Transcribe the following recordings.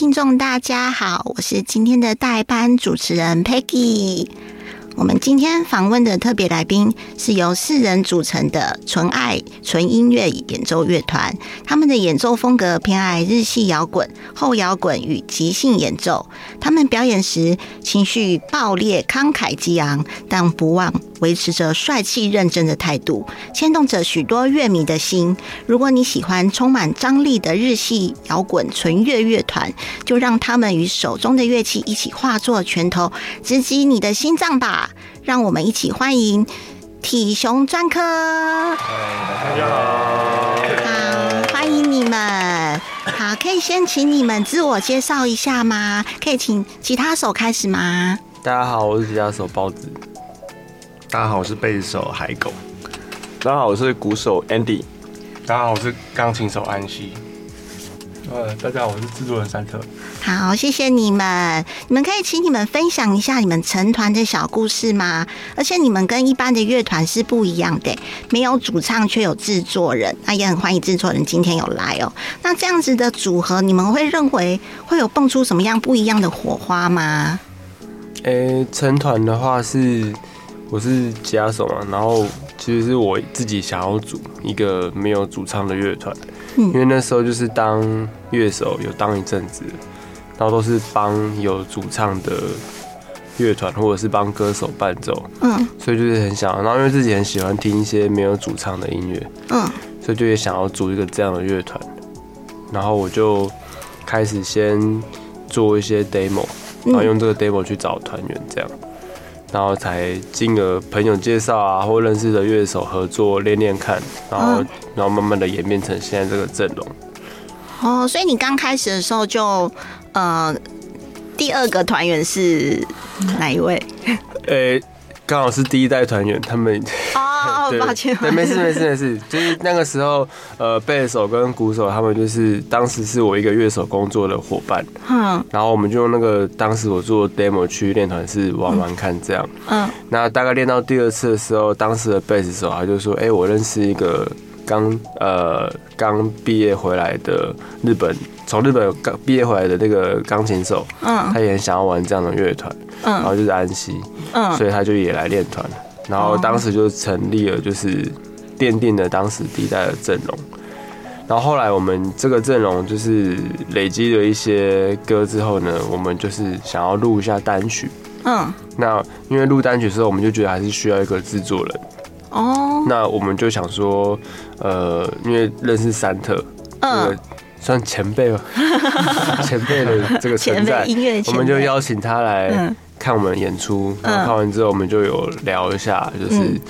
听众，大家好，我是今天的代班主持人 Peggy。我们今天访问的特别来宾是由四人组成的纯爱纯音乐演奏乐团，他们的演奏风格偏爱日系摇滚、后摇滚与即兴演奏。他们表演时情绪爆裂、慷慨激昂，但不忘维持着帅气认真的态度，牵动着许多乐迷的心。如果你喜欢充满张力的日系摇滚纯乐乐团，就让他们与手中的乐器一起化作拳头，直击你的心脏吧！让我们一起欢迎体雄专科。大家，好，欢迎你们。好，可以先请你们自我介绍一下吗？可以请吉他手开始吗？大家好，我是吉他手包子。大家好，我是贝斯手海狗。大家好，我是鼓手 Andy。大家好，我是钢琴手安西。呃，大家好，我是制作人三特。好，谢谢你们。你们可以请你们分享一下你们成团的小故事吗？而且你们跟一般的乐团是不一样的，没有主唱却有制作人。那也很欢迎制作人今天有来哦。那这样子的组合，你们会认为会有蹦出什么样不一样的火花吗？诶、欸，成团的话是我是吉他手嘛，然后其实是我自己想要组一个没有主唱的乐团。因为那时候就是当乐手有当一阵子，然后都是帮有主唱的乐团或者是帮歌手伴奏，嗯，所以就是很想，然后因为自己很喜欢听一些没有主唱的音乐，嗯，所以就也想要组一个这样的乐团，然后我就开始先做一些 demo，然后用这个 demo 去找团员这样。然后才经由朋友介绍啊，或认识的乐手合作练练看，然后然后慢慢的演变成现在这个阵容。哦，所以你刚开始的时候就呃，第二个团员是哪一位？诶。刚好是第一代团员，他们哦，对抱歉，对，没事没事没事，就是那个时候，呃，贝斯手跟鼓手他们就是当时是我一个乐手工作的伙伴，嗯，然后我们就用那个当时我做 demo 去练团是玩玩看这样，嗯，那大概练到第二次的时候，当时的贝斯手他就说，哎，我认识一个刚呃刚毕业回来的日本，从日本刚毕业回来的那个钢琴手，嗯，他也很想要玩这样的乐团。嗯，然后就是安西，嗯，所以他就也来练团，然后当时就成立了，就是奠定了当时第一代的阵容。然后后来我们这个阵容就是累积了一些歌之后呢，我们就是想要录一下单曲。嗯，那因为录单曲的时候，我们就觉得还是需要一个制作人。哦，那我们就想说，呃，因为认识三特，嗯，算前辈吧，前辈的这个存在，我们就邀请他来。看我们演出，然后看完之后，我们就有聊一下，就是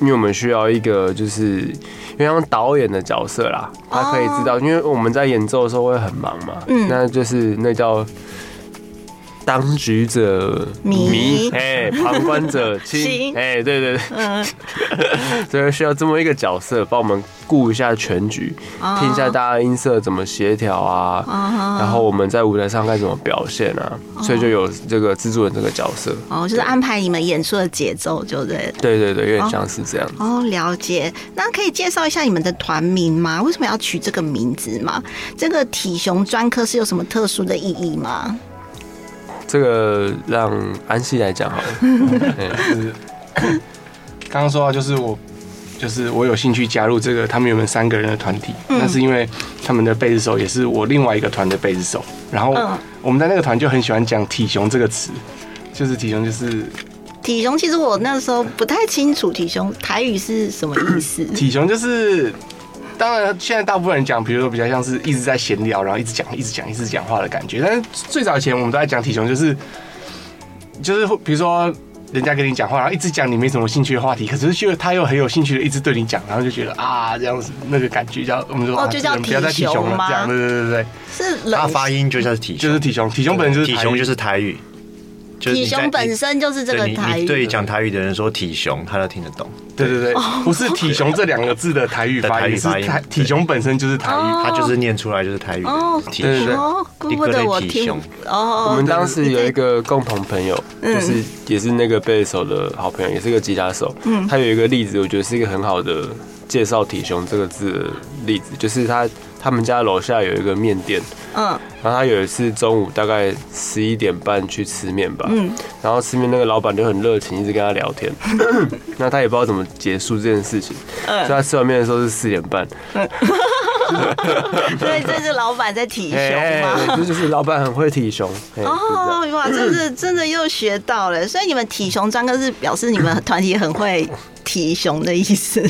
因为我们需要一个，就是因为像导演的角色啦，他可以知道，因为我们在演奏的时候会很忙嘛，那就是那叫。当局者迷，哎，旁观者清，哎，对对对，所以需要这么一个角色帮我们顾一下全局，听一下大家音色怎么协调啊，然后我们在舞台上该怎么表现啊，所以就有这个制作人这个角色。哦，就是安排你们演出的节奏，就对。对对对，有点像是这样。哦，了解。那可以介绍一下你们的团名吗？为什么要取这个名字吗？这个体雄专科是有什么特殊的意义吗？这个让安西来讲好了。就 是刚刚说到，就是我，就是我有兴趣加入这个他们原本三个人的团体，那是因为他们的贝斯手也是我另外一个团的贝斯手。然后我们在那个团就很喜欢讲“体雄”这个词，就是体雄就是体雄。其实我那时候不太清楚体雄台语是什么意思。体雄就是。当然，现在大部分人讲，比如说比较像是一直在闲聊，然后一直讲、一直讲、一直讲话的感觉。但是最早以前我们都在讲体雄，就是就是比如说人家跟你讲话，然后一直讲你没什么兴趣的话题，可是就他又很有兴趣的一直对你讲，然后就觉得啊这样子那个感觉叫我们说哦就叫体熊了这样，对对对对，是他发音就叫体，就是体熊，体熊本身就是体雄就是台语。体熊本身就是这个台语。对讲台语的人说体雄，他都听得懂。对对对，不是体雄这两个字的台语发音，是台体雄本身就是台语，他就是念出来就是台语。哦，体雄，怪不得我听。哦，我们当时有一个共同朋友，就是也是那个贝斯手的好朋友，也是个吉他手。嗯，他有一个例子，我觉得是一个很好的介绍“体雄”这个字的例子，就是他。他们家楼下有一个面店，嗯，然后他有一次中午大概十一点半去吃面吧，嗯，然后吃面那个老板就很热情，一直跟他聊天，那他也不知道怎么结束这件事情，嗯，所以他吃完面的时候是四点半，嗯，所以这是老板在体熊吗？这就是老板很会体熊，哦，哇，真是 真的又学到了，所以你们体熊专科是表示你们团体很会体熊的意思。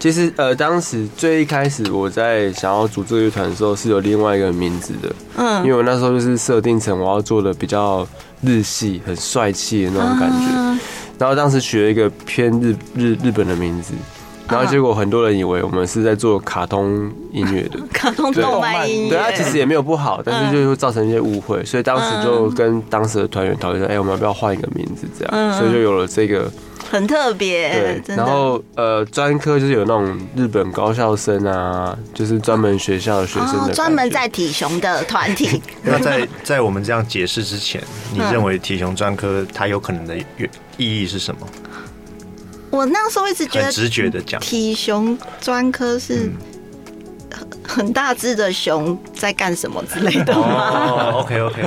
其实呃，当时最一开始我在想要组这个乐团的时候，是有另外一个名字的。嗯，因为我那时候就是设定成我要做的比较日系、很帅气的那种感觉。然后当时取了一个偏日日日本的名字，然后结果很多人以为我们是在做卡通音乐的，卡通动漫音乐。对，它其实也没有不好，但是就会造成一些误会，所以当时就跟当时的团员讨论说：“哎，我们要不要换一个名字？”这样，所以就有了这个。很特别，对。然后呃，专科就是有那种日本高校生啊，就是专门学校的学生的，专门在体熊的团体。那在在我们这样解释之前，你认为体熊专科它有可能的意义是什么？我那时候一直觉得，直觉的讲，体熊专科是。很大只的熊在干什么之类的吗？OK OK，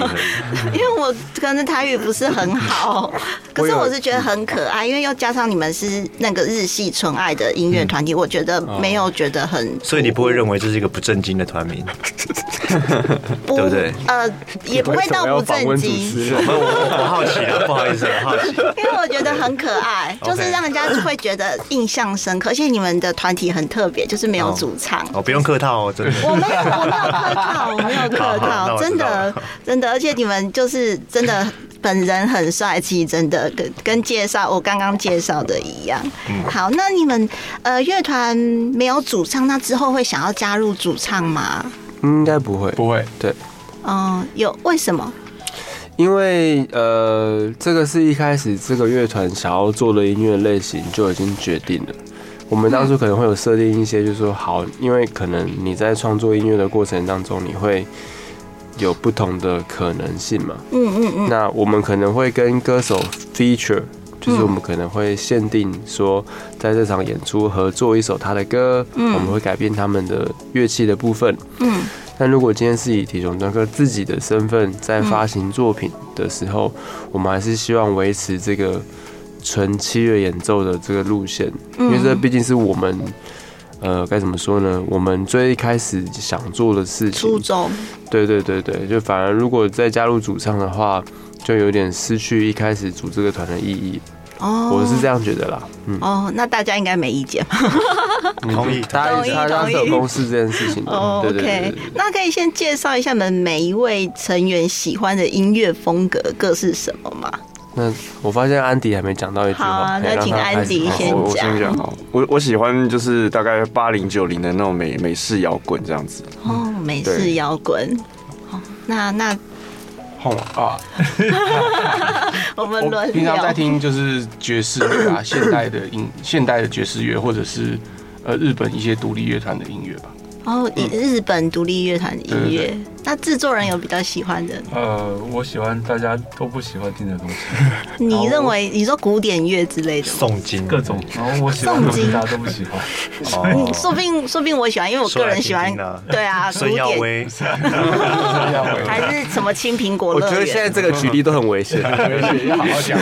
因为我可能台语不是很好，可是我是觉得很可爱，因为又加上你们是那个日系纯爱的音乐团体，我觉得没有觉得很，所以你不会认为这是一个不正经的团名，对不对？呃，也不会到不正经。我我好奇啊，不好意思，我好奇，因为我觉得很可爱，就是让人家会觉得印象深刻，而且你们的团体很特别，就是没有主唱。哦不用客套哦，真的。我没有，我没有客套，我没有客套，真的，真的。而且你们就是真的，本人很帅气，真的跟跟介绍我刚刚介绍的一样。好，那你们呃乐团没有主唱，那之后会想要加入主唱吗？应该不会，不会。对，嗯，有为什么？因为呃，这个是一开始这个乐团想要做的音乐类型就已经决定了。我们当初可能会有设定一些，就是说好，因为可能你在创作音乐的过程当中，你会有不同的可能性嘛。嗯嗯嗯。那我们可能会跟歌手 feature，就是我们可能会限定说，在这场演出合作一首他的歌，我们会改变他们的乐器的部分。嗯。但如果今天是以体重专科自己的身份在发行作品的时候，我们还是希望维持这个。纯七月演奏的这个路线，因为这毕竟是我们，呃，该怎么说呢？我们最一开始想做的事情。初衷。对对对对，就反而如果再加入主唱的话，就有点失去一开始组这个团的意义。哦，我是这样觉得啦。嗯。哦，那大家应该没意见吧？同意，同意，同意。有公司这件事情。哦，OK。那可以先介绍一下你们每一位成员喜欢的音乐风格各是什么吗？那我发现安迪还没讲到一句话，好，那请安迪先讲。我先讲好，我我喜欢就是大概八零九零的那种美美式摇滚这样子。哦，美式摇滚。哦，那那，好啊。我们轮。平常在听就是爵士乐啊，现代的音，现代的爵士乐，或者是呃日本一些独立乐团的音乐吧。哦，日本独立乐团的音乐，那制作人有比较喜欢的？呃，我喜欢大家都不喜欢听的东西。你认为你说古典乐之类的？诵经各种，然后我喜欢，其他都不喜欢。哦，说不定说不定我喜欢，因为我个人喜欢。对啊，孙耀威，还是什么青苹果乐园？我觉得现在这个举例都很危险，要好好讲。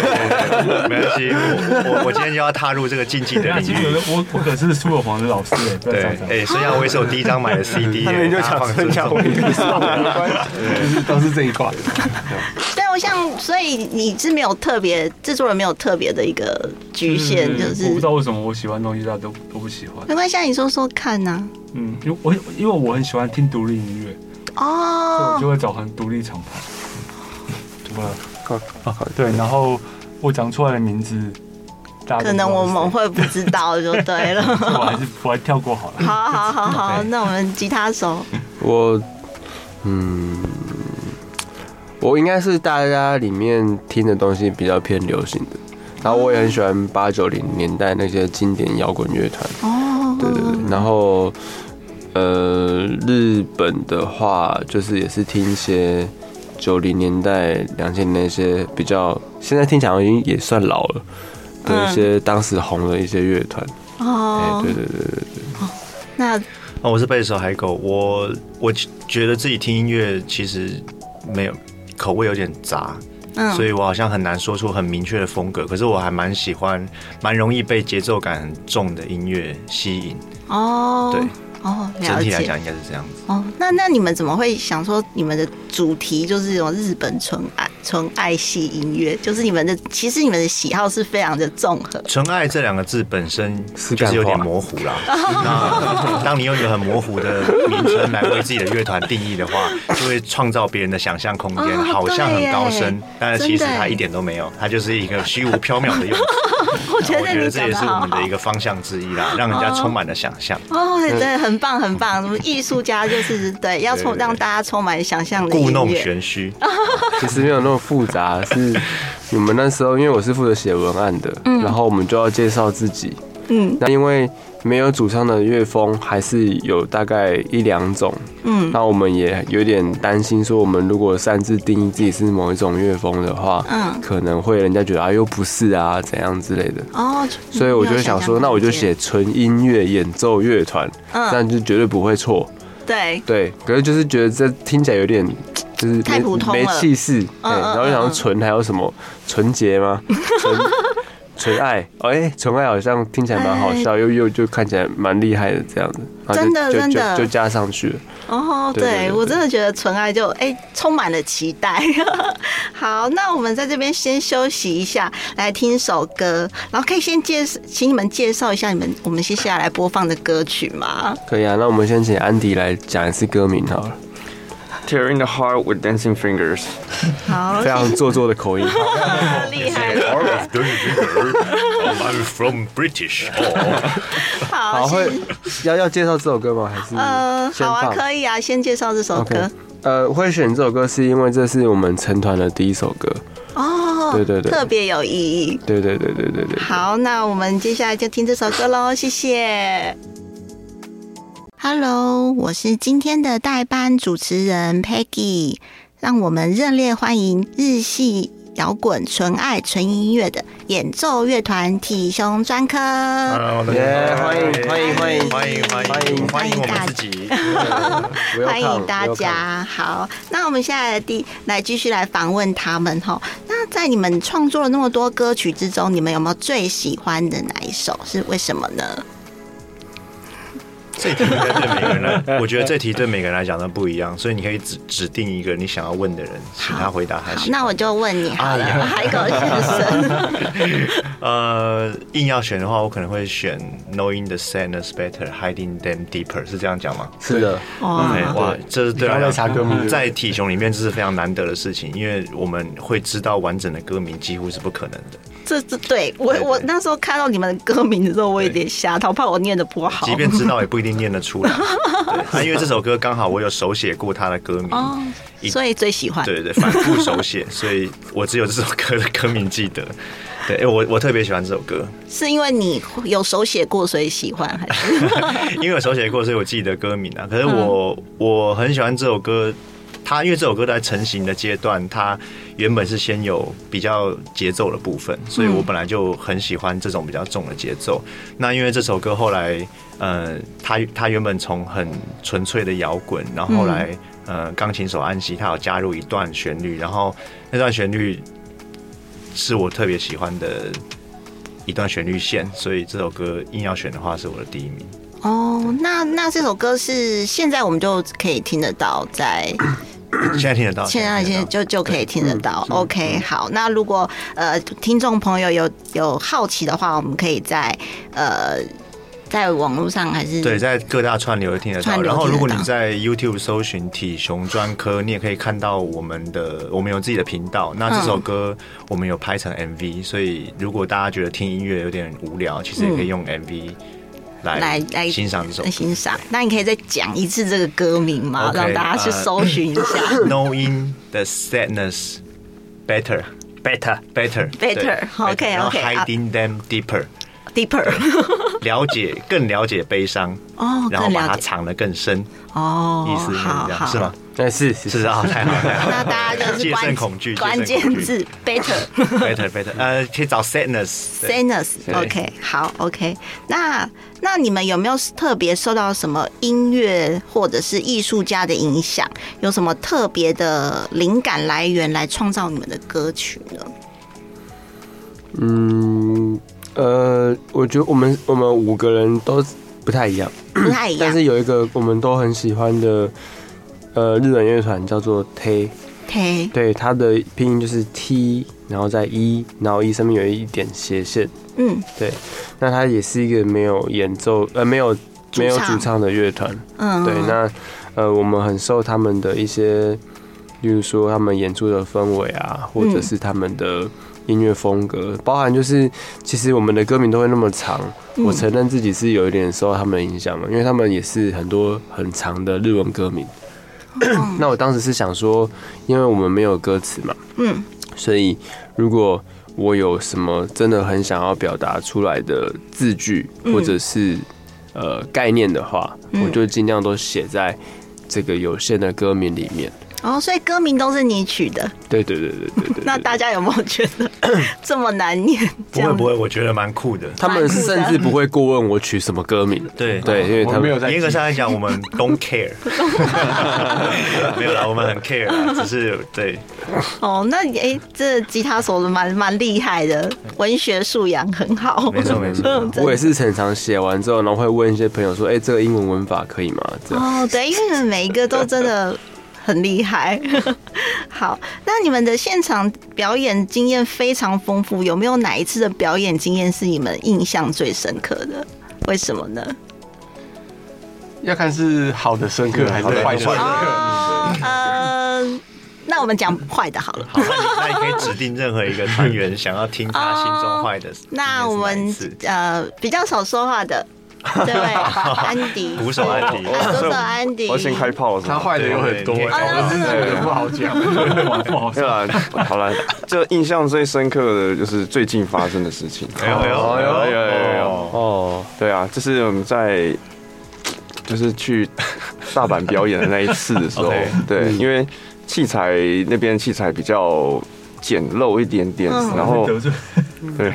没关系，我我今天就要踏入这个禁忌的领域。我我可是苏有朋的老师哎。对，哎，孙耀威是我第一张。刚买的 CD，他们就抢分抢，没 关系，都是这一块。对，我像，所以你是没有特别制作人，没有特别的一个局限，就是我不知道为什么我喜欢的东西，大家都都不喜欢。没关系，你说说看呢？嗯，因为我因为我很喜欢听独立音乐哦，所以我就会找很独立厂牌。怎么了？对，然后我讲出来的名字。可能我们会不知道就对了。我还是我还跳过好了。好好好好，那我们吉他手。我嗯，我应该是大家里面听的东西比较偏流行的，然后我也很喜欢八九零年代那些经典摇滚乐团。哦，对对对，然后呃，日本的话就是也是听一些九零年代、两千年那些比较，现在听起来已经也算老了的一些当时红的一些乐团。哦，对对对对对。那哦，我是贝斯手海狗，我我觉得自己听音乐其实没有。口味有点杂，嗯，所以我好像很难说出很明确的风格。可是我还蛮喜欢，蛮容易被节奏感很重的音乐吸引。哦，对。哦，整体来讲应该是这样子。哦，那那你们怎么会想说你们的主题就是这种日本纯爱纯爱系音乐？就是你们的其实你们的喜好是非常的综合。纯爱这两个字本身就是有点模糊啦。那当你用一个很模糊的名称来为自己的乐团定义的话，就会创造别人的想象空间，好像很高深，但是其实它一点都没有，它就是一个虚无缥缈的用词。我觉得这也是我们的一个方向之一啦，让人家充满了想象。哦，对，很棒，很棒。什么艺术家就是对，要充让大家充满想象力故弄玄虚。其实没有那么复杂，是 你们那时候，因为我是负责写文案的，然后我们就要介绍自己。嗯，那因为。没有主唱的乐风，还是有大概一两种。嗯，那我们也有点担心，说我们如果擅自定义自己是某一种乐风的话，嗯，可能会人家觉得啊又不是啊怎样之类的。哦，所以我就想说，那我就写纯音乐演奏乐团，嗯，但就绝对不会错。对对，可是就是觉得这听起来有点就是太普通了，没气势。对，然后想说纯还有什么纯洁吗？纯纯爱，哎，纯爱好像听起来蛮好笑，又又就看起来蛮厉害的这样子，真的真的就加上去了。哦，对我真的觉得纯爱就哎充满了期待。好，那我们在这边先休息一下，来听首歌，然后可以先介绍，请你们介绍一下你们我们接下来播放的歌曲吗？可以啊，那我们先请安迪来讲一次歌名好了。Tearing the heart with dancing fingers，好，非常做作的口音，厉害。I'm from British。好，会要要介绍这首歌吗？还是呃，好啊，可以啊，先介绍这首歌。呃，会选这首歌是因为这是我们成团的第一首歌哦，对对对，特别有意义。对对对对对对。好，那我们接下来就听这首歌喽，谢谢。Hello，我是今天的代班主持人 Peggy，让我们热烈欢迎日系摇滚纯爱纯音乐的演奏乐团体胸专科。Hello，大家，欢迎欢迎欢迎欢迎欢迎欢迎我们自己，欢迎大家。好，那我们现在第来继续来访问他们哈。那在你们创作了那么多歌曲之中，你们有没有最喜欢的哪一首？是为什么呢？这题应该对每个人来，我觉得这题对每个人来讲都不一样，所以你可以指指定一个你想要问的人，请他回答还是。那我就问你好了，海狗先生。呃，硬要选的话，我可能会选 Knowing the sadness better, hiding them deeper，是这样讲吗？是的。哇，哇，这是对啊，在体熊里面这是非常难得的事情，因为我们会知道完整的歌名几乎是不可能的。这这对我我那时候看到你们的歌名的时候，我有点吓到，怕我念的不好。即便知道，也不一定。念得出来，对，因为这首歌刚好我有手写过他的歌名，哦，所以最喜欢。对对对，反复手写，所以我只有这首歌的歌名记得。对，哎，我我特别喜欢这首歌，是因为你有手写过，所以喜欢，还是 因为有手写过，所以我记得歌名啊？可是我我很喜欢这首歌。他因为这首歌在成型的阶段，他原本是先有比较节奏的部分，所以我本来就很喜欢这种比较重的节奏。那因为这首歌后来，呃，他他原本从很纯粹的摇滚，然后后来呃，钢琴手安西他有加入一段旋律，然后那段旋律是我特别喜欢的一段旋律线，所以这首歌硬要选的话，是我的第一名。哦，那那这首歌是现在我们就可以听得到在。现在听得到，现在已经就就可以听得到。OK，好，那如果呃听众朋友有有好奇的话，我们可以在呃在网络上还是对，在各大串流听得到。然后如果你在 YouTube 搜寻体雄专科，你也可以看到我们的我们有自己的频道。那这首歌我们有拍成 MV，所以如果大家觉得听音乐有点无聊，其实也可以用 MV。来来来欣赏这首欣赏。那你可以再讲一次这个歌名吗？Okay, 让大家去搜寻一下。Uh, Knowing the sadness better, better, better, better. OK, OK. Hiding them deeper. Deeper，了解更了解悲伤哦，然后把它藏得更深哦，意思是这样是吗？对，是是啊，太好了。那大家就是 戒慎恐惧，关键字 better，better better，呃，去找 sadness，sadness，OK，好，OK。那那你们有没有特别受到什么音乐或者是艺术家的影响？有什么特别的灵感来源来创造你们的歌曲呢？嗯。呃，我觉得我们我们五个人都不太一样，不太一样。但是有一个我们都很喜欢的，呃，日本乐团叫做 Tay，对，它的拼音就是 T，然后在一然后一上面有一点斜线。嗯，对。那它也是一个没有演奏，呃，没有没有主唱的乐团。嗯，对。那呃，我们很受他们的一些，比如说他们演出的氛围啊，或者是他们的。音乐风格包含就是，其实我们的歌名都会那么长。我承认自己是有一点受到他们的影响嘛，因为他们也是很多很长的日文歌名。那我当时是想说，因为我们没有歌词嘛，嗯，所以如果我有什么真的很想要表达出来的字句或者是呃概念的话，我就尽量都写在这个有限的歌名里面。哦，所以歌名都是你取的？对对对对对，对 那大家有没有觉得 这么难念？不会不会，我觉得蛮酷的。他们甚至不会过问我取什么歌名。对对，因为他们没有在。严格上来讲，我们 don't care。没有啦，我们很 care，只是对。哦，那哎、欸，这吉他手的蛮蛮厉害的，文学素养很好。没错没错，我也是常常写完之后，然后会问一些朋友说：“哎、欸，这个英文文法可以吗？”这样。哦，对，因为每一个都真的。很厉害，好，那你们的现场表演经验非常丰富，有没有哪一次的表演经验是你们印象最深刻的？为什么呢？要看是好的深刻还是坏的深刻。哦，呃，那我们讲坏的好了。好，那你可以指定任何一个团员想要听他心中坏的。那我们呃比较少说话的。对，安迪，鼓手安迪，鼓手安迪，我先开炮，他坏的有很多，我真的不好讲，不好讲。好了，这印象最深刻的就是最近发生的事情。有有。有有有有哦，对啊，就是我们在就是去大阪表演的那一次的时候，对，因为器材那边器材比较简陋一点点，然后 对。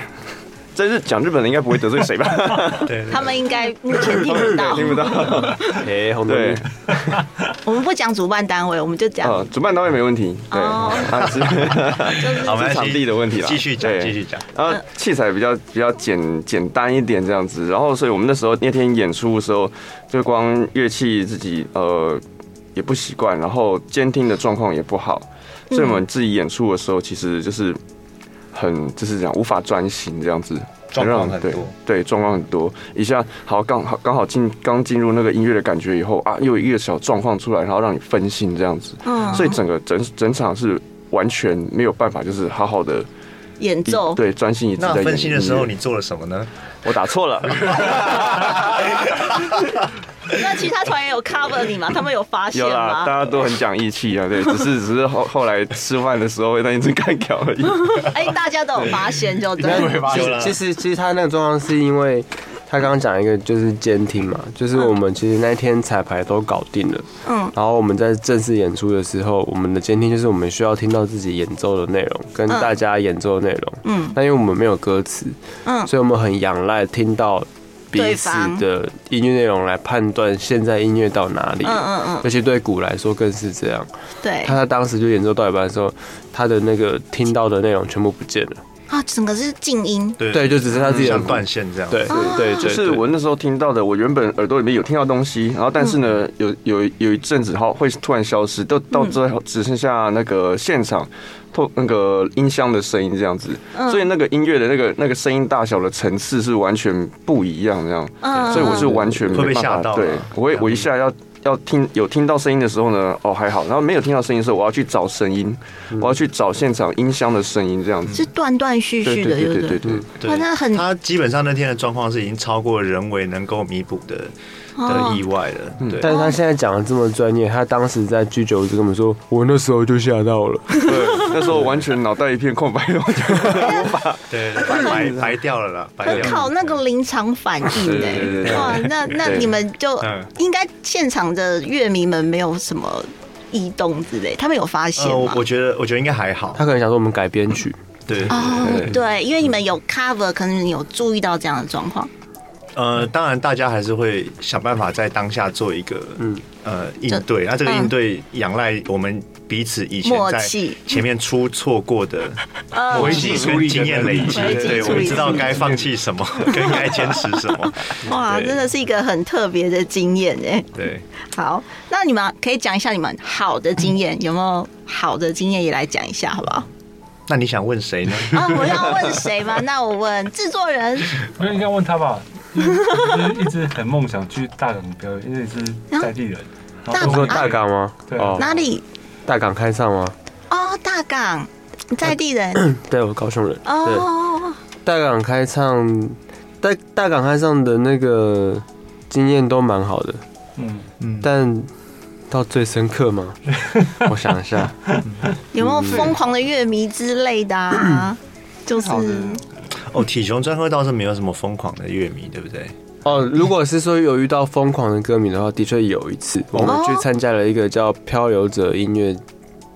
在日讲日本的应该不会得罪谁吧？对，他们应该目前听不到，听不到。哎，红队，我们不讲主办单位，我们就讲。主办单位没问题。对，是就是场地的问题了。继续讲，继续讲。然后器材比较比较简简单一点这样子，然后所以我们那时候那天演出的时候，就光乐器自己呃也不习惯，然后监听的状况也不好，所以我们自己演出的时候其实就是。很就是这样，无法专心这样子，状况很多，对，状况很多。一下好刚好刚好进刚进入那个音乐的感觉以后啊，又有一个小状况出来，然后让你分心这样子。嗯，所以整个整整场是完全没有办法，就是好好的演奏，对，专心一直在演。那分心的时候你做了什么呢？我打错了。那其他团员有 cover 你吗？他们有发现吗？有啦，大家都很讲义气啊，对，只是 只是后后来吃饭的时候会那一直干掉而已。哎，大家都有发现就对了。其实其实他那个状况是因为他刚刚讲一个就是监听嘛，就是我们其实那天彩排都搞定了，嗯，然后我们在正式演出的时候，我们的监听就是我们需要听到自己演奏的内容跟大家演奏的内容，嗯，那因为我们没有歌词，嗯，所以我们很仰赖听到。彼此的音乐内容来判断现在音乐到哪里，嗯嗯嗯，尤其对鼓来说更是这样。对，他在当时就演奏到一半的时候，他的那个听到的内容全部不见了啊，整个是静音。对，就只剩他自己像断线这样。对对对，就是我那时候听到的，我原本耳朵里面有听到东西，然后但是呢，有有有一阵子后会突然消失，到到最后只剩下那个现场。那个音箱的声音这样子，所以那个音乐的那个那个声音大小的层次是完全不一样这样，所以我是完全没办法。对，我我一下要要听有听到声音的时候呢，哦还好，然后没有听到声音的时候，我要去找声音，我要去找现场音箱的声音，这样子。是断断续续的，对对对对对，那很他基本上那天的状况是已经超过人为能够弥补的。的意外了，对。但是他现在讲的这么专业，他当时在居酒屋就跟我们说，我那时候就吓到了，对，那时候完全脑袋一片空白，我就对，白白掉了啦，白掉。靠那个临场反应哎，哇，那那你们就应该现场的乐迷们没有什么异动之类，他们有发现吗？我觉得我觉得应该还好，他可能想说我们改编曲，对。哦，对，因为你们有 cover，可能你有注意到这样的状况。呃，当然，大家还是会想办法在当下做一个嗯呃应对。那这个应对仰赖我们彼此以前在前面出错过的危机处理经验累积，对，我们知道该放弃什么，跟该坚持什么。哇，真的是一个很特别的经验哎。对，好，那你们可以讲一下你们好的经验，有没有好的经验也来讲一下，好不好？那你想问谁呢？啊，我要问谁吗？那我问制作人。我应该问他吧。一直很梦想去大港表演，因为是在地人。大说大港吗？对，哪里？大港开唱吗？哦，大港在地人。对，我高雄人。哦，大港开唱，大大港开唱的那个经验都蛮好的。嗯嗯，但到最深刻吗？我想一下，有没有疯狂的乐迷之类的啊？就是。哦，体雄专科倒是没有什么疯狂的乐迷，对不对？哦，如果是说有遇到疯狂的歌迷的话，的确有一次，我们去参加了一个叫“漂流者音乐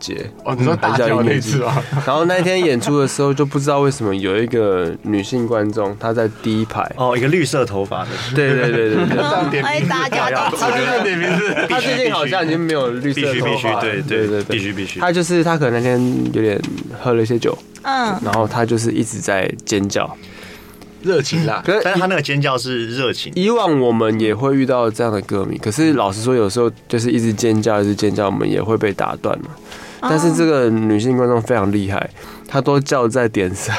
节”。哦，你说大叫那次啊？然后那一天演出的时候，就不知道为什么有一个女性观众，她在第一排。哦，一个绿色头发的。对对对对对。哎，大家都他最近点名是，他最近好像已经没有绿色头发。对对对，必须必须。他就是他可能那天有点喝了一些酒。嗯，然后他就是一直在尖叫，热情啦。可是，但是他那个尖叫是热情。以往我们也会遇到这样的歌迷，可是老实说，有时候就是一直尖叫，一直尖叫，我们也会被打断嘛。但是这个女性观众非常厉害，她都叫在点上。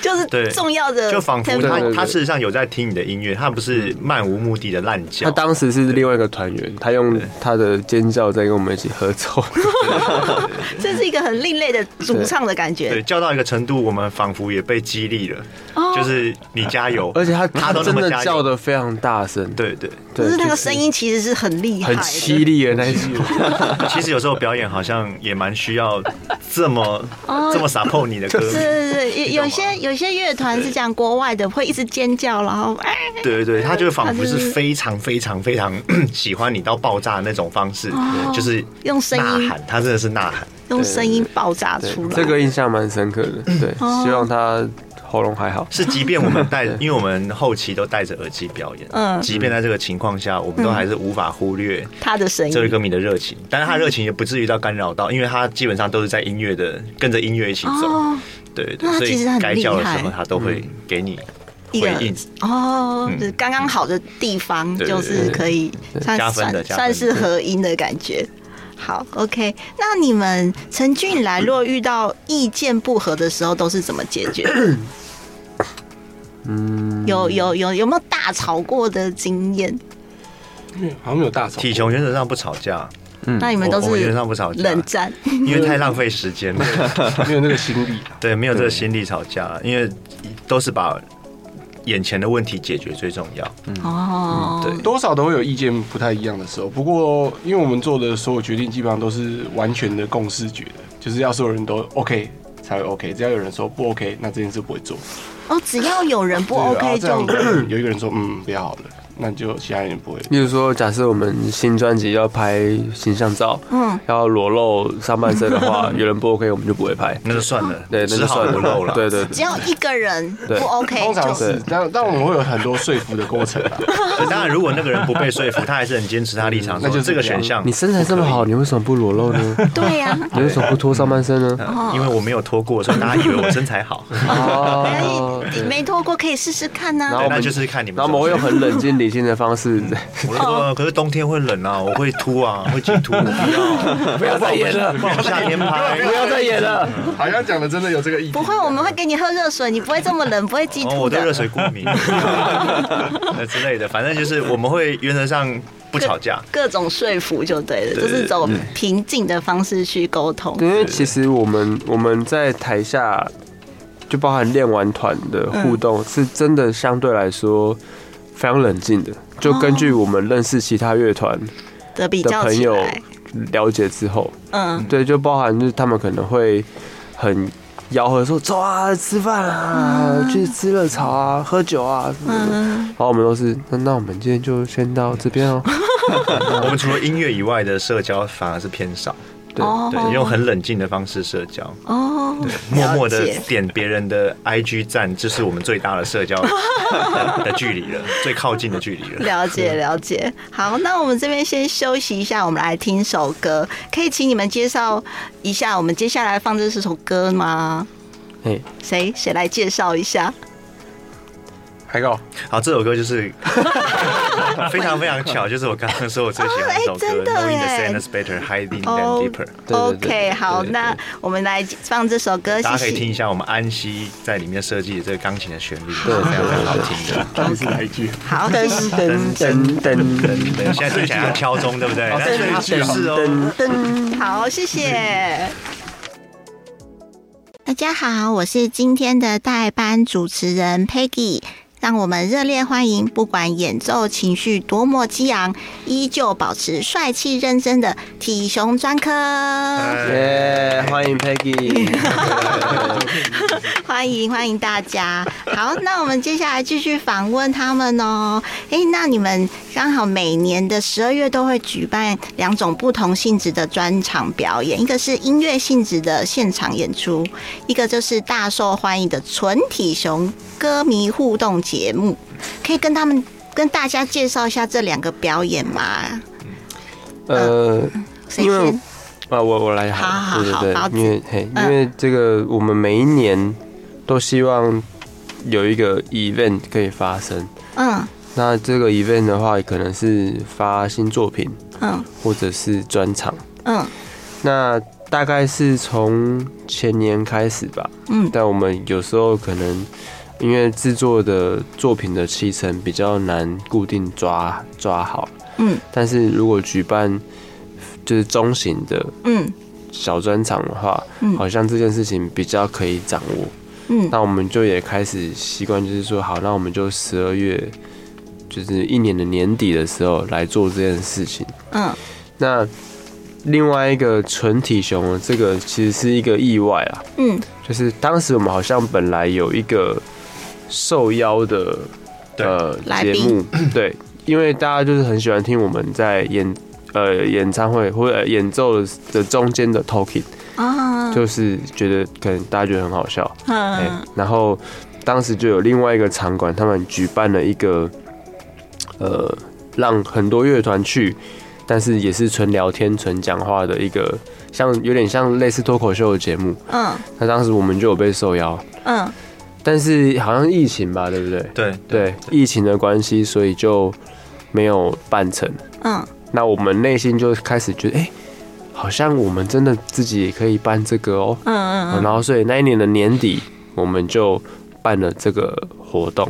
就是重要的，就仿佛他他事实上有在听你的音乐，他不是漫无目的的乱叫。他当时是另外一个团员，他用他的尖叫在跟我们一起合奏。这是一个很另类的主唱的感觉。对，叫到一个程度，我们仿佛也被激励了。就是你加油，而且他他真的叫的非常大声。对对，就是那个声音其实是很厉害、很凄厉的那一种。其实有时候表演好像也蛮需要这么这么 support 你的歌。是是是，有些有。有些乐团是讲国外的，会一直尖叫，然后哎，对对对，他就仿佛是非常非常非常 喜欢你到爆炸那种方式，就是用声音喊，他真的是呐喊，用声音爆炸出来。这个印象蛮深刻的，对，希望他喉咙还好。是，即便我们戴，因为我们后期都戴着耳机表演，嗯，即便在这个情况下，我们都还是无法忽略他的声音，这位歌迷的热情。但是他的热情也不至于到干扰到，因为他基本上都是在音乐的跟着音乐一起走。对对，所以该叫的时候，他都会给你回应哦，就是刚刚好的地方，就是可以加分的，算是合音的感觉。好，OK，那你们成军以来，若遇到意见不合的时候，都是怎么解决？嗯，有有有有没有大吵过的经验？好像没有大吵。体雄原则上不吵架。那你们都是原则上不吵架，冷战，因为太浪费时间了，没有那个心力。对，没有这个心力吵架，因为都是把眼前的问题解决最重要。哦，对，多少都会有意见不太一样的时候。不过，因为我们做的所有决定基本上都是完全的共识决的，就是要所有人都 OK 才会 OK，只要有人说不 OK，那这件事不会做。哦，只要有人不 OK 就有一个人说嗯，不要好了。那就其他人不会。例如说，假设我们新专辑要拍形象照，嗯，要裸露上半身的话，有人不 OK，我们就不会拍，那就算了，对，那就算了，露了，对对。只要一个人不 OK，通常是，但但我们会有很多说服的过程。当然，如果那个人不被说服，他还是很坚持他立场，那就这个选项。你身材这么好，你为什么不裸露呢？对呀，你为什么不脱上半身呢？因为我没有脱过，所以大家以为我身材好。哦，没脱过可以试试看呢。然后我们就是看你们。然后我们会用很冷静理性的方式。我说，可是冬天会冷啊，我会秃啊，会挤秃，不要再演了，夏天拍，不要再演了。好像讲的真的有这个意思。不会，我们会给你喝热水，你不会这么冷，不会挤秃。我对热水过敏，之类的，反正就是我们会原则上不吵架，各种说服就对了，就是走平静的方式去沟通。因为其实我们我们在台下，就包含练完团的互动，是真的相对来说非常冷静的。就根据我们认识其他乐团的朋友了解之后，嗯，对，就包含就是他们可能会很。吆喝说走啊，吃饭啊，去吃热炒啊，喝酒啊，嗯，然后我们都是那那我们今天就先到这边哦。我们除了音乐以外的社交反而是偏少。对对，用很冷静的方式社交。哦，默默的点别人的 IG 赞，这是我们最大的社交 的距离了，最靠近的距离了。了解了解，好，那我们这边先休息一下，我们来听首歌，可以请你们介绍一下我们接下来放这是首歌吗？哎，谁？谁来介绍一下？海狗，好，这首歌就是 非常非常巧，就是我刚刚说我最喜欢的一首歌，Knowing the Sadness Better, Hiding Them Deeper。OK，好，那我们来放这首歌，大家可以听一下我们安息在里面设计的这个钢琴的旋律，对，非常非常好听的。到底是哪一句？好，噔噔噔噔噔，现在听起来像敲钟，对不对？那是是哦。噔，好，谢谢。大家好，我是今天的代班主持人 Peggy。让我们热烈欢迎，不管演奏情绪多么激昂，依旧保持帅气认真的体熊专科。耶，欢迎 Peggy，欢迎欢迎大家。好，那我们接下来继续访问他们哦。哎，那你们刚好每年的十二月都会举办两种不同性质的专场表演，一个是音乐性质的现场演出，一个就是大受欢迎的纯体熊歌迷互动节目，可以跟他们跟大家介绍一下这两个表演吗？呃，因为啊，我我来好，好，好，对对对，因为嘿，因为这个我们每一年都希望有一个 event 可以发生，嗯，那这个 event 的话，可能是发新作品，嗯，或者是专场，嗯，那大概是从前年开始吧，嗯，但我们有时候可能。因为制作的作品的气层比较难固定抓抓好，嗯，但是如果举办就是中型的，嗯，小专场的话，嗯，好像这件事情比较可以掌握，嗯，那我们就也开始习惯，就是说，好，那我们就十二月，就是一年的年底的时候来做这件事情，嗯，那另外一个纯体熊，这个其实是一个意外啊，嗯，就是当时我们好像本来有一个。受邀的呃节目，对，因为大家就是很喜欢听我们在演呃演唱会或者演奏的中间的 talking，啊，就是觉得可能大家觉得很好笑，嗯，然后当时就有另外一个场馆，他们举办了一个呃让很多乐团去，但是也是纯聊天、纯讲话的一个，像有点像类似脱口秀的节目，嗯，那当时我们就有被受邀，嗯。但是好像疫情吧，对不对？对对，疫情的关系，所以就没有办成。嗯，那我们内心就开始觉得，哎、欸，好像我们真的自己也可以办这个哦。嗯嗯嗯。然后，所以那一年的年底，我们就办了这个活动。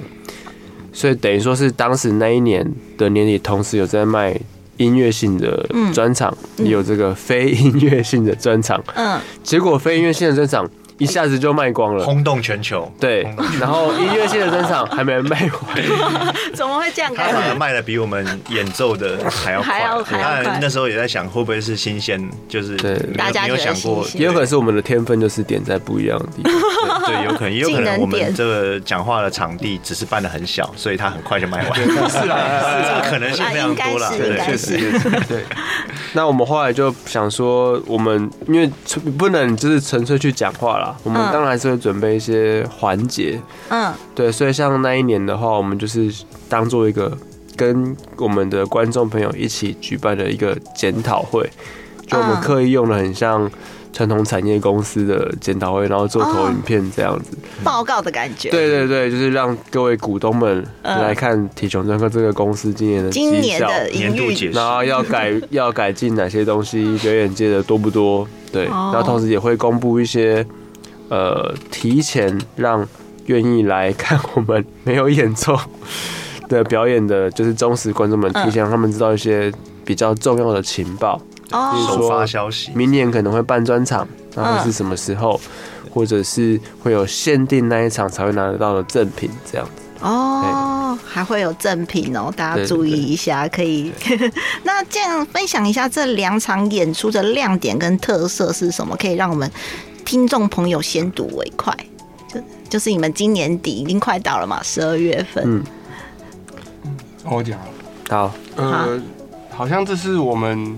所以等于说是当时那一年的年底，同时有在卖音乐性的专场，也有这个非音乐性的专场。嗯。结果非音乐性的专场。一下子就卖光了，轰动全球。对，然后音乐性的专场还没卖完，怎么会这样？他反而卖的比我们演奏的还要快。当然那时候也在想，会不会是新鲜？就是对，大家没有想过，也有可能是我们的天分就是点在不一样的地方。对，有可能，也有可能 我们这个讲话的场地只是办的很小，所以他很快就卖完。是啊，这个可能性非常多了。对，确实，对。那我们后来就想说，我们因为不能就是纯粹去讲话了。我们当然还是会准备一些环节，嗯，对，所以像那一年的话，我们就是当做一个跟我们的观众朋友一起举办的一个检讨会，就我们刻意用的很像传统产业公司的检讨会，然后做投影片这样子，报告的感觉。对对对，就是让各位股东们来看体熊专科这个公司今年的绩效、年度解释，然后要改 要改进哪些东西，表演界的多不多？对，然后同时也会公布一些。呃，提前让愿意来看我们没有演奏 的表演的，就是忠实观众们，提前让他们知道一些比较重要的情报，比如说消息，明年可能会办专场，然后是什么时候，或者是会有限定那一场才会拿得到的赠品这样子。哦，还会有赠品哦，大家注意一下，可以。那这样分享一下这两场演出的亮点跟特色是什么？可以让我们听众朋友先睹为快。就就是你们今年底已经快到了嘛，十二月份。嗯，我讲好，呃，好像这是我们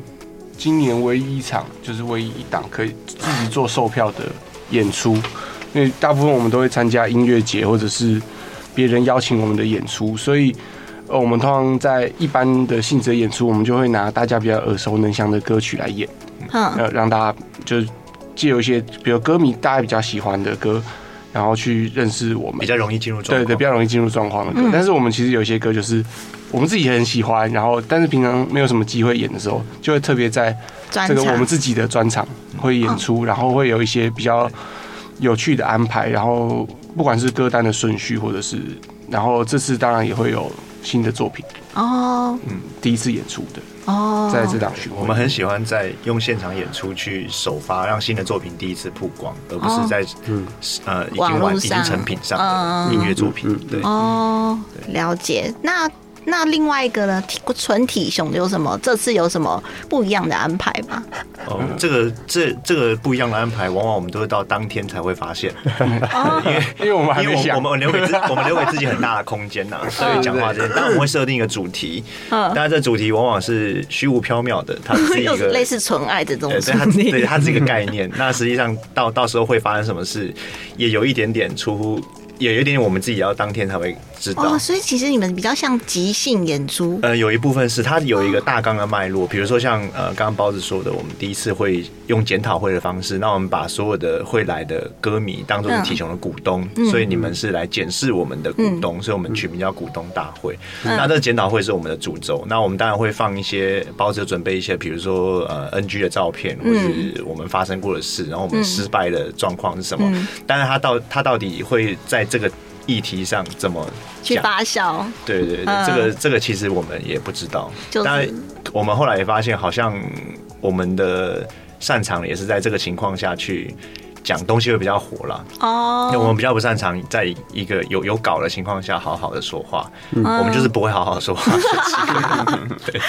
今年唯一一场，就是唯一一档可以自己做售票的演出，因为大部分我们都会参加音乐节或者是。别人邀请我们的演出，所以呃，我们通常在一般的性质的演出，我们就会拿大家比较耳熟能详的歌曲来演，嗯，呃，让大家就是借由一些比如歌迷大家比较喜欢的歌，然后去认识我们，比较容易进入状况，对对，比较容易进入状况的歌。但是我们其实有些歌就是我们自己也很喜欢，然后但是平常没有什么机会演的时候，就会特别在这个我们自己的专场会演出，然后会有一些比较有趣的安排，然后。不管是歌单的顺序，或者是，然后这次当然也会有新的作品哦，嗯，第一次演出的哦，在这档巡回，我们很喜欢在用现场演出去首发，让新的作品第一次曝光，而不是在嗯。呃已经完已经成品上的音乐作品，对。哦，了解。那。那另外一个呢？纯体熊有什么？这次有什么不一样的安排吗？哦，这个这这个不一样的安排，往往我们都是到当天才会发现，因为因为我们还没想，我们留给自我们留给自己很大的空间呐。所以讲话之前，当然我们会设定一个主题，嗯，但是这主题往往是虚无缥缈的，它是一个 类似纯爱的这种，对它对它是一个概念。那实际上到到时候会发生什么事，也有一点点出乎。也有一点点，我们自己要当天才会知道。哦，所以其实你们比较像即兴演出。呃，有一部分是它有一个大纲的脉络，比如说像呃刚刚包子说的，我们第一次会用检讨会的方式，那我们把所有的会来的歌迷当做是体熊的股东，嗯、所以你们是来检视我们的股东，嗯、所以我们取名叫股东大会。嗯、那这个检讨会是我们的主轴，那我们当然会放一些包子准备一些，比如说呃 NG 的照片，或是我们发生过的事，然后我们失败的状况是什么？嗯、但是他到他到底会在这个议题上怎么去发酵？对对对，嗯、这个这个其实我们也不知道。就是、但我们后来也发现，好像我们的擅长也是在这个情况下去。讲东西会比较火了哦，因为我们比较不擅长在一个有有稿的情况下好好的说话，嗯、我们就是不会好好说话。对，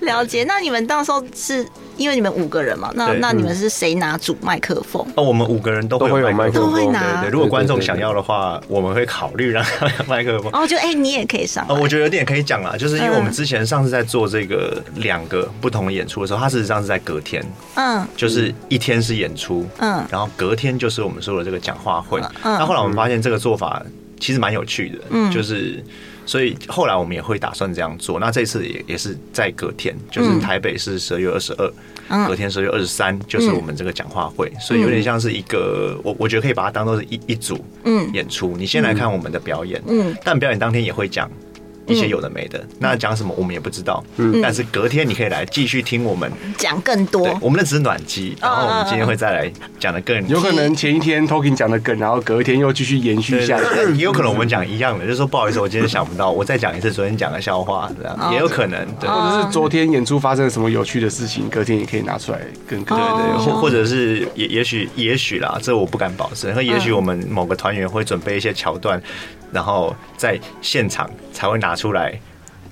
了解。那你们到时候是因为你们五个人嘛？那那你们是谁拿主麦克风？哦，我们五个人都会有麦克风，都会拿。对对，如果观众想要的话，我们会考虑让他麦克风。哦，就哎、欸，你也可以上。哦，我觉得有点可以讲啦，就是因为我们之前上次在做这个两个不同的演出的时候，它事实上是在隔天，嗯，就是一天是演出，嗯，然后。隔天就是我们说的这个讲话会，那后来我们发现这个做法其实蛮有趣的，嗯，就是所以后来我们也会打算这样做。那这次也也是在隔天，就是台北是十二月二十二，隔天十二月二十三就是我们这个讲话会，所以有点像是一个我我觉得可以把它当做是一一组嗯。演出。你先来看我们的表演，嗯，但表演当天也会讲。一些有的没的，那讲什么我们也不知道。嗯，但是隔天你可以来继续听我们讲更多。我们那只是暖机，然后我们今天会再来讲的更。有可能前一天 Talking 讲的更，然后隔天又继续延续下来。也有可能我们讲一样的，就是说不好意思，我今天想不到，我再讲一次昨天讲的笑话，这样也有可能。对，或者是昨天演出发生了什么有趣的事情，隔天也可以拿出来跟。对对，或或者是也也许也许啦，这我不敢保证。那也许我们某个团员会准备一些桥段，然后在现场才会拿出来。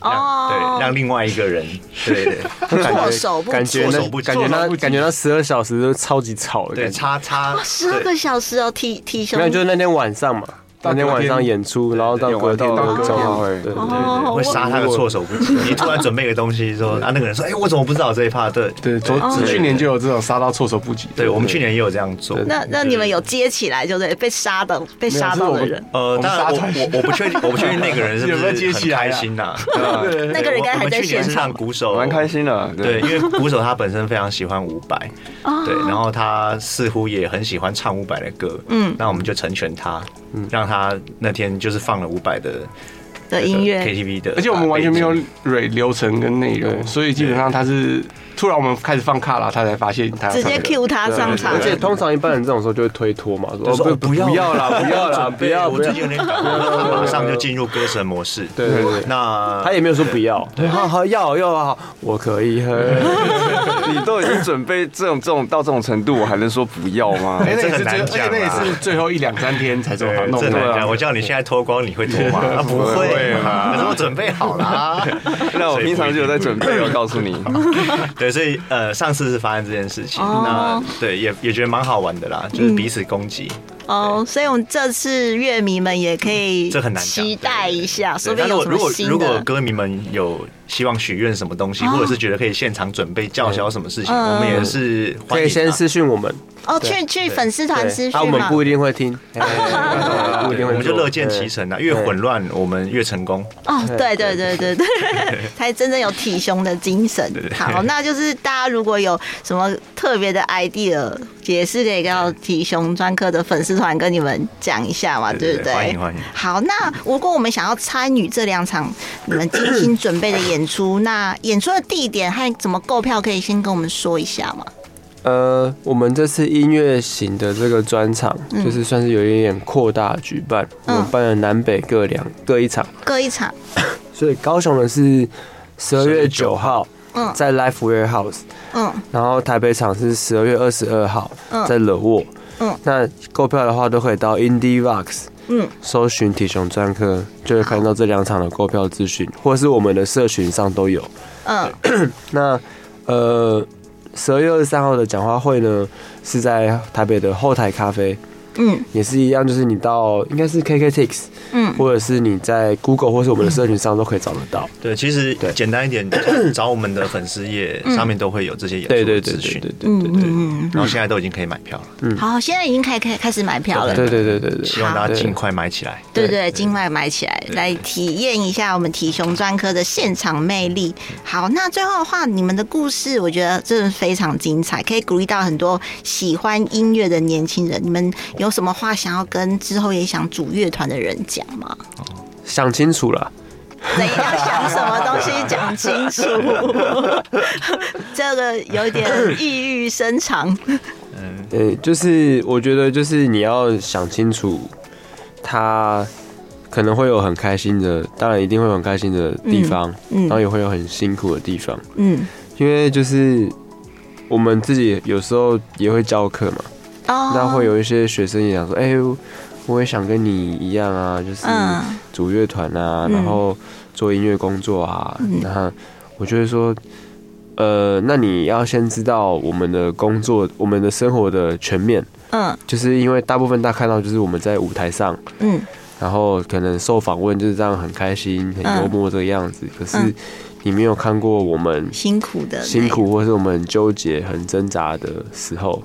哦，对，让另外一个人，对对，措手不感觉那感觉那感觉那十二小时都超级吵的，对，差差十二个小时哦，体体熊，没有，就是那天晚上嘛。当天晚上演出，然后到隔天的讲话会，对对对，会杀他个措手不及。你突然准备个东西，说啊，那个人说，哎，我怎么不知道这一趴？对对，昨去年就有这种杀到措手不及。对，我们去年也有这样做。那那你们有接起来，就是被杀的被杀到的人？呃，当然我我我不确定，我不确定那个人是不是 很开心 呐？那个人应该还在现场。鼓手蛮开心的，对，因为鼓手他本身非常喜欢伍佰，对，然后他似乎也很喜欢唱伍佰的歌，嗯，那我们就成全他，让他他那天。就是放了五百的的音乐。KTV 的，而且我们完全没有蕊流程跟内容，所以基本上他是。突然我们开始放卡拉，他才发现他直接 Q 他上场，而且通常一般人这种时候就会推脱嘛，说不不要啦，不要啦，不要，我最近有点赶，马上就进入歌神模式。对对对，那他也没有说不要，对，好好要要啊，我可以喝。你都已经准备这种这种到这种程度，我还能说不要吗？哎，那也是最，而且那也是最后一两三天才做好弄的。我叫你现在脱光，你会脱吗？不会嘛，可是我准备好了。那我平常就有在准备，我告诉你。对，所以呃，上次是发生这件事情，那对也也觉得蛮好玩的啦，就是彼此攻击。哦，所以我们这次乐迷们也可以这很难期待一下，说不定有什么新的。如果歌迷们有希望许愿什么东西，或者是觉得可以现场准备叫嚣什么事情，我们也是可以先私讯我们。哦，去去粉丝团私讯嘛，我们不一定会听，不一定会，我们就乐见其成啊，越混乱我们越成功。哦，对对对对对，才真正有体胸的精神。好，那就是大家如果有什么特别的 idea，也是可以到体胸专科的粉丝团跟你们讲一下嘛，对不对？欢迎欢迎。好，那如果我们想要参与这两场你们精心准备的演出，那演出的地点和怎么购票，可以先跟我们说一下吗？呃，我们这次音乐型的这个专场，就是算是有一点扩大举办，嗯、我们办了南北各两各一场，各一场。所以高雄的是十二月九号，嗯，在 Live Warehouse，嗯，然后台北场是十二月二十二号，嗯，在 The Wall，嗯，那购票的话都可以到 Indie Vox，嗯，搜寻体熊专科，就会看到这两场的购票资讯，或是我们的社群上都有，嗯，那呃。十二月二十三号的讲话会呢，是在台北的后台咖啡，嗯，也是一样，就是你到应该是 KKTix，嗯，或者是你在 Google 或是我们的社群上都可以找得到。对，其实简单一点，找我们的粉丝页上面都会有这些演出的资讯。对对对对，嗯，然后现在都已经可以买票了。嗯，好，现在已经开开开始买票了。对对对对对，希望大家尽快买起来。对对，尽快买起来，来体验一下我们体雄专科的现场魅力。好，那最后的话，你们的故事我觉得真的非常精彩，可以鼓励到很多喜欢音乐的年轻人。你们有什么话想要跟之后也想组乐团的人讲吗？想清楚了，等一下想什么东西讲清楚，这个有点意欲深长。嗯，对，就是我觉得就是你要想清楚，他可能会有很开心的，当然一定会有很开心的地方，嗯，然后也会有很辛苦的地方，嗯，因为就是我们自己有时候也会教课嘛。那会有一些学生也想说，哎、欸，我也想跟你一样啊，就是组乐团啊，然后做音乐工作啊。那我觉得说，呃，那你要先知道我们的工作、我们的生活的全面。嗯，就是因为大部分大家看到就是我们在舞台上，嗯，然后可能受访问就是这样很开心、很幽默这个样子。可是你没有看过我们辛苦的、辛苦，或是我们很纠结、很挣扎的时候，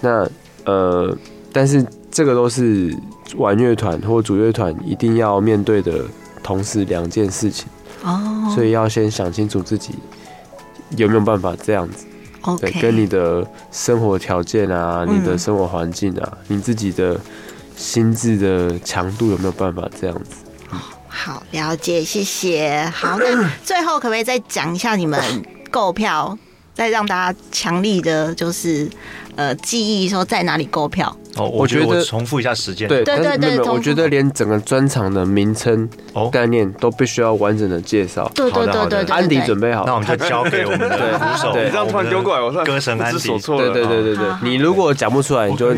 那。呃，但是这个都是玩乐团或主乐团一定要面对的同时两件事情哦，所以要先想清楚自己有没有办法这样子.对，跟你的生活条件啊，你的生活环境啊，嗯、你自己的心智的强度有没有办法这样子？好，了解，谢谢。好，那 最后可不可以再讲一下你们购票，再让大家强力的，就是。呃，记忆说在哪里购票？哦，我觉得我重复一下时间。对对对对，我觉得连整个专场的名称、概念都必须要完整的介绍。对对对对，安迪准备好，那我们就交给我们的 鼓手。你这样突然丢过来，我歌神安迪。对对对对对，你如果讲不出来，你就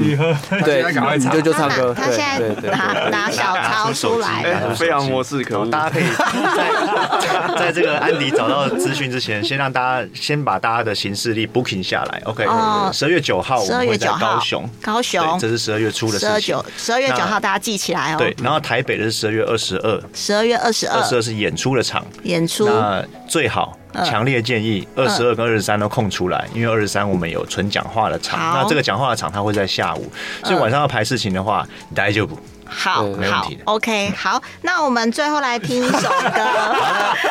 对，你就就唱歌。他现在拿拿小抄出来，非常模式，可能大家可以 在在这个安迪找到资讯之前，先让大家先把大家的行事历 booking 下来。OK，十二月九号，十二月九号高雄，高雄。这是十二月初的事情。十二九，十二月九号，大家记起来哦。对，然后台北的是十二月二十二，十二月二十二，二十二是演出的场，演出。那最好，强烈建议二十二跟二十三都空出来，因为二十三我们有纯讲话的场。那这个讲话的场它会在下午，所以晚上要排事情的话，大丈夫。好，好，OK，好，那我们最后来听一首歌，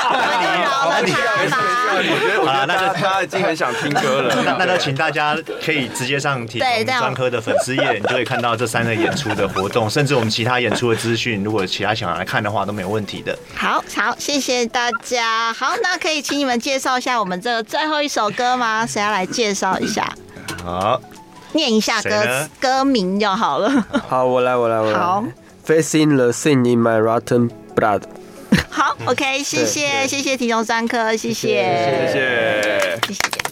我们就饶了他吧。好了，那就他已经很想听歌了，那那就请大家可以直接上体重专科的粉丝页，你就会看到这三个演出的活动，甚至我们其他演出的资讯，如果其他想要来看的话，都没有问题的。好好，谢谢大家。好，那可以请你们介绍一下我们这最后一首歌吗？谁要来介绍一下？好。念一下歌歌名就好了。好，我来，我来，我来。好。Facing the sin in my rotten blood。好，OK，谢谢，谢谢体重专科，谢谢，谢谢。谢谢